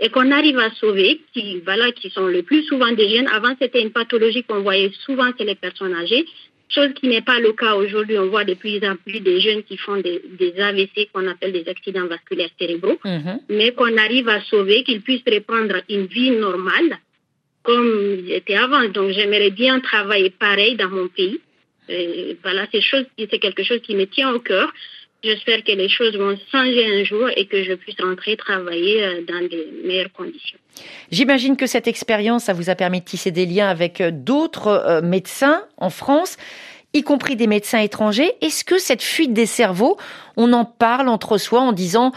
et qu'on arrive à sauver, qui voilà, qui sont le plus souvent des jeunes. Avant, c'était une pathologie qu'on voyait souvent chez les personnes âgées, chose qui n'est pas le cas aujourd'hui. On voit de plus en plus des jeunes qui font des, des AVC, qu'on appelle des accidents vasculaires cérébraux, mm-hmm. mais qu'on arrive à sauver, qu'ils puissent reprendre une vie normale comme j'étais avant. Donc j'aimerais bien travailler pareil dans mon pays. Et voilà, c'est quelque chose qui me tient au cœur. J'espère que les choses vont changer un jour et que je puisse rentrer travailler euh, dans des meilleures conditions. J'imagine que cette expérience, ça vous a permis de tisser des liens avec euh, d'autres euh, médecins en France, y compris des médecins étrangers. Est-ce que cette fuite des cerveaux, on en parle entre soi en disant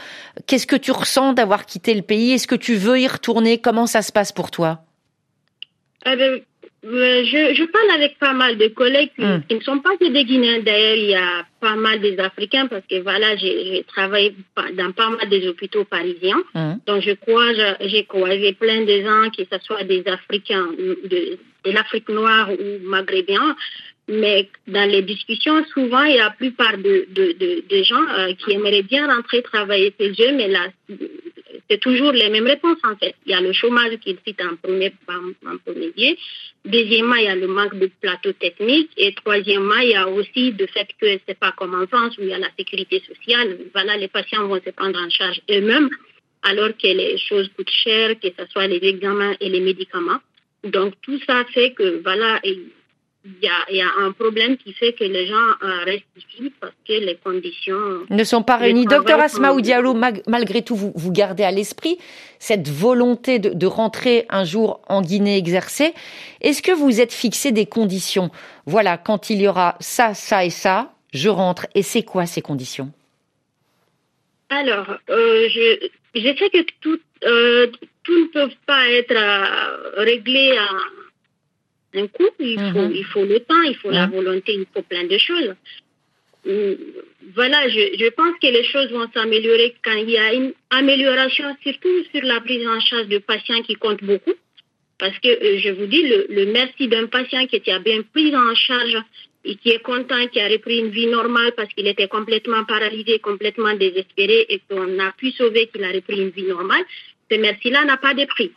qu'est-ce que tu ressens d'avoir quitté le pays? Est-ce que tu veux y retourner? Comment ça se passe pour toi? Eh ben, je, je, parle avec pas mal de collègues hmm. qui, ne sont pas que des Guinéens. D'ailleurs, il y a pas mal des Africains parce que voilà, j'ai travaillé dans pas mal des hôpitaux parisiens. Hmm. Donc, je crois, j'ai croisé plein de gens, que ce soit des Africains de, de l'Afrique noire ou maghrébins. Mais dans les discussions, souvent, il y a la plupart de, de, de, gens euh, qui aimeraient bien rentrer travailler chez eux, mais là, c'est toujours les mêmes réponses en fait. Il y a le chômage qu'il cite en premier, en premier lieu. Deuxièmement, il y a le manque de plateau technique. Et troisièmement, il y a aussi le fait que c'est pas comme en France où il y a la sécurité sociale. Voilà, les patients vont se prendre en charge eux-mêmes alors que les choses coûtent cher, que ce soit les examens et les médicaments. Donc tout ça fait que voilà, il y, a, un problème qui fait que les gens euh, restent ici parce que les conditions ne sont pas réunies. Docteur Asma Diallo, malgré tout, vous, vous gardez à l'esprit cette volonté de, de, rentrer un jour en Guinée exercer. Est-ce que vous êtes fixé des conditions? Voilà, quand il y aura ça, ça et ça, je rentre. Et c'est quoi ces conditions? Alors, euh, je, je sais que tout, euh, tout ne peut pas être réglé à un coup, il, faut, mhm. il faut le temps, il faut la volonté, il faut plein de choses. Mm, voilà, je, je pense que les choses vont s'améliorer quand il y a une amélioration, surtout sur la prise en charge de patients qui compte beaucoup. Parce que euh, je vous dis, le, le merci d'un patient qui a bien pris en charge et qui est content, qui a repris une vie normale parce qu'il était complètement paralysé, complètement désespéré et qu'on a pu sauver qu'il a repris une vie normale, ce merci-là n'a pas de prix.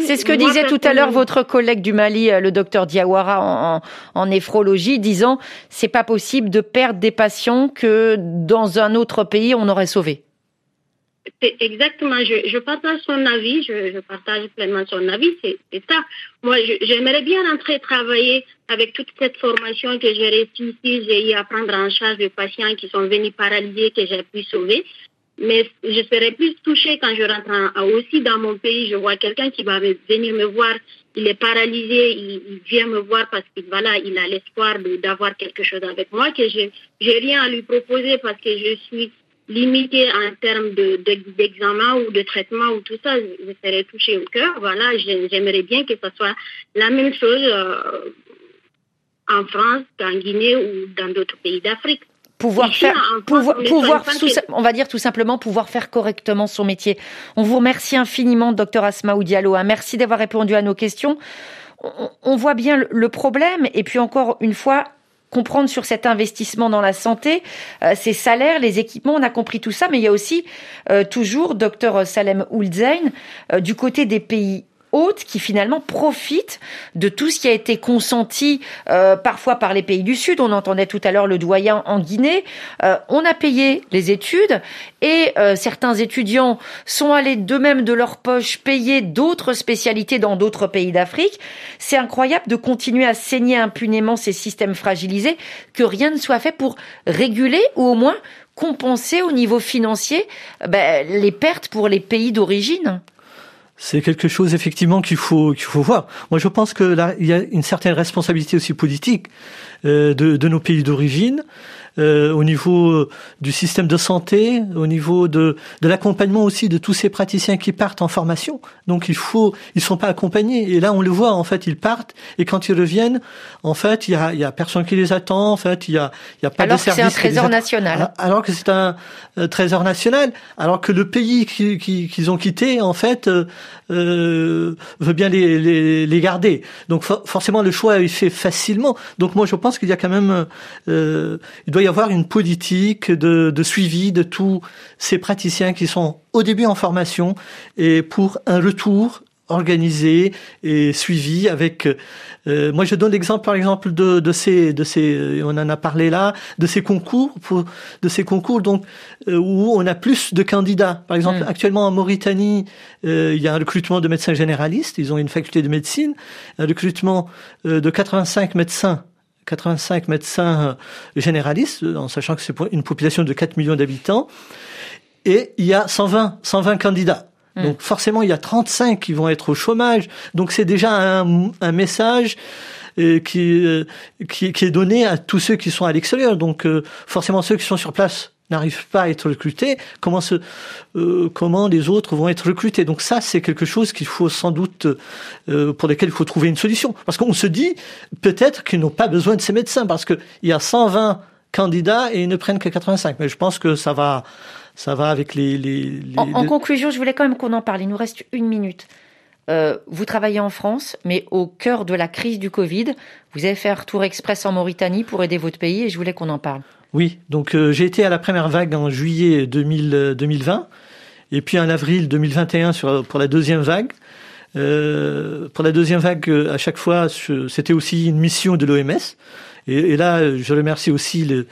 C'est ce que disait tout à l'heure votre collègue du Mali, euh, le docteur Diawara, en, en, néphrologie, disant c'est pas possible de perdre des patients que dans un autre pays on aurait sauvé. Exactement, je, je, partage son avis, je, je, partage pleinement son avis, c'est ça. Moi, j'aimerais bien rentrer travailler avec toute cette formation que j'ai réussi ici, j'ai eu à prendre en charge des patients qui sont venus paralysés, que j'ai pu sauver. Mais je serais plus touchée quand je rentre aussi dans mon pays. Je vois quelqu'un qui va venir me voir. Il est paralysé. Il, vient me voir parce qu'il voilà, il a l'espoir d'avoir quelque chose avec moi que je j'ai rien à lui proposer parce que je suis limitée en termes d'examen ou de traitement ou tout ça. Je serais touchée au cœur. Voilà, j'aimerais bien que ce soit la même chose euh, en France, en Guinée ou dans d'autres pays d'Afrique pouvoir faire, pouvoir, pouvoir on va dire tout simplement pouvoir faire correctement son métier. On vous remercie infiniment, docteur Asmaou Diallo. Hein. Merci d'avoir répondu à nos questions. On, voit bien le problème et puis encore une fois, comprendre sur cet investissement dans la santé, euh, ces salaires, les équipements, on a compris tout ça, mais il y a aussi euh, toujours, docteur Salem Oulzein, euh, du côté des pays haute qui finalement profite de tout ce qui a été consenti euh, parfois par les pays du Sud. On entendait tout à l'heure le doyen en Guinée. Euh, on a payé les études et euh, certains étudiants sont allés d'eux-mêmes de leur poche payer d'autres spécialités dans d'autres pays d'Afrique. C'est incroyable de continuer à saigner impunément ces systèmes fragilisés, que rien ne soit fait pour réguler ou au moins compenser au niveau financier ben, les pertes pour les pays d'origine c'est quelque chose effectivement qu'il faut qu'il faut voir. Moi, je pense que là, il y a une certaine responsabilité aussi politique euh, de, de nos pays d'origine. Euh, au niveau euh, du système de santé, au niveau de, de l'accompagnement aussi de tous ces praticiens qui partent en formation. Donc il faut, ils sont pas accompagnés. Et là, on le voit, en fait, ils partent et quand ils reviennent, en fait, il y a, il y a personne qui les attend. En fait, il y a, il y a pas alors de service. Alors que c'est un trésor national. Alors que c'est un euh, trésor national. Alors que le pays qu'ils qui, qu'ils ont quitté, en fait, euh, veut bien les, les, les garder. Donc forcément, le choix est fait facilement. Donc moi, je pense qu'il y a quand même, euh, il doit y avoir une politique de, de suivi de tous ces praticiens qui sont au début en formation et pour un retour organisé et suivi avec euh, moi je donne l'exemple par exemple de, de ces de ces on en a parlé là de ces concours pour de ces concours donc euh, où on a plus de candidats par exemple mm. actuellement en Mauritanie euh, il y a un recrutement de médecins généralistes ils ont une faculté de médecine un recrutement de 85 médecins 85 médecins généralistes, en sachant que c'est une population de 4 millions d'habitants, et il y a 120, 120 candidats. Hmm. Donc forcément, il y a 35 qui vont être au chômage. Donc c'est déjà un, un message euh, qui, euh, qui, qui, est donné à tous ceux qui sont à l'extérieur. Donc euh, forcément, ceux qui sont sur place n'arrivent pas à être recrutés, comment, se, euh, comment les autres vont être recrutés. Donc ça, c'est quelque chose qu'il faut sans doute, euh, pour lequel il faut trouver une solution. Parce qu'on se dit peut-être qu'ils n'ont pas besoin de ces médecins, parce qu'il y a 120 candidats et ils ne prennent que 85. Mais je pense que ça va, ça va avec les... les, les en, en, conclusion, je voulais quand même qu'on en parle. Il nous reste une minute. Euh, vous travaillez en France, mais au cœur de la crise du Covid, vous avez fait un retour express en Mauritanie pour aider votre pays et je voulais qu'on en parle. Oui, donc euh, j'ai été à la première vague en juillet 2000, 2020 euh, et puis en avril 2021 sur, pour la deuxième vague. Euh, pour la deuxième vague, à chaque fois, c'était aussi une mission de l'OMS. Et, et, là, je remercie aussi le,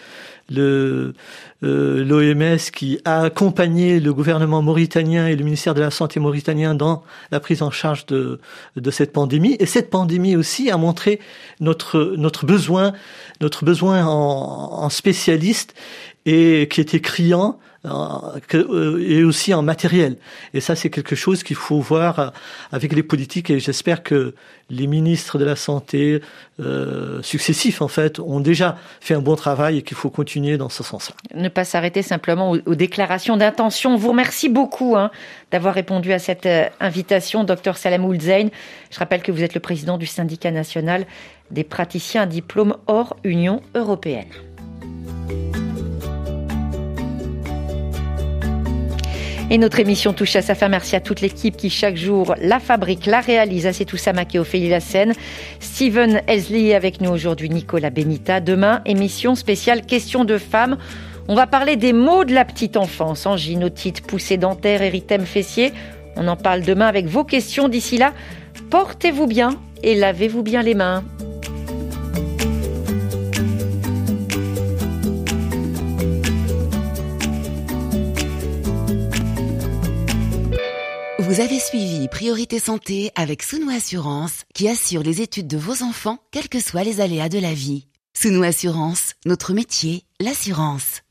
le euh, l'OMS qui a accompagné le gouvernement mauritanien et le ministère de la Santé mauritanien dans la prise en charge de, de cette pandémie. Et cette pandémie aussi a montré notre, notre besoin, notre besoin en, en spécialistes et qui était criant euh, et aussi en matériel. Et ça, c'est quelque chose qu'il faut voir euh, avec les politiques. Et j'espère que les ministres de la santé euh, successifs, en fait, ont déjà fait un bon travail et qu'il faut continuer dans ce sens-là. Ne pas s'arrêter simplement aux, déclarations d'intention. Vous remercie beaucoup hein, d'avoir répondu à cette euh, invitation, docteur Salem Oulzein. Je rappelle que vous êtes le président du syndicat national des praticiens à diplôme hors Union européenne. Et notre émission touche à sa fin. Merci à toute l'équipe qui chaque jour la fabrique, la réalise. À tout Samak et Ophélie Lassen. Steven Elsley avec nous aujourd'hui, Nicolas Benita. Demain, émission spéciale Questions de femmes. On va parler des mots de la petite enfance. Anginotite, poussée dentaire, érythème fessier. On en parle demain avec vos questions. D'ici là, portez-vous bien et lavez-vous bien les mains. Vous avez suivi Priorité Santé avec Sounou Assurance qui assure les études de vos enfants, quels que soient les aléas de la vie. Sounou Assurance, notre métier, l'assurance.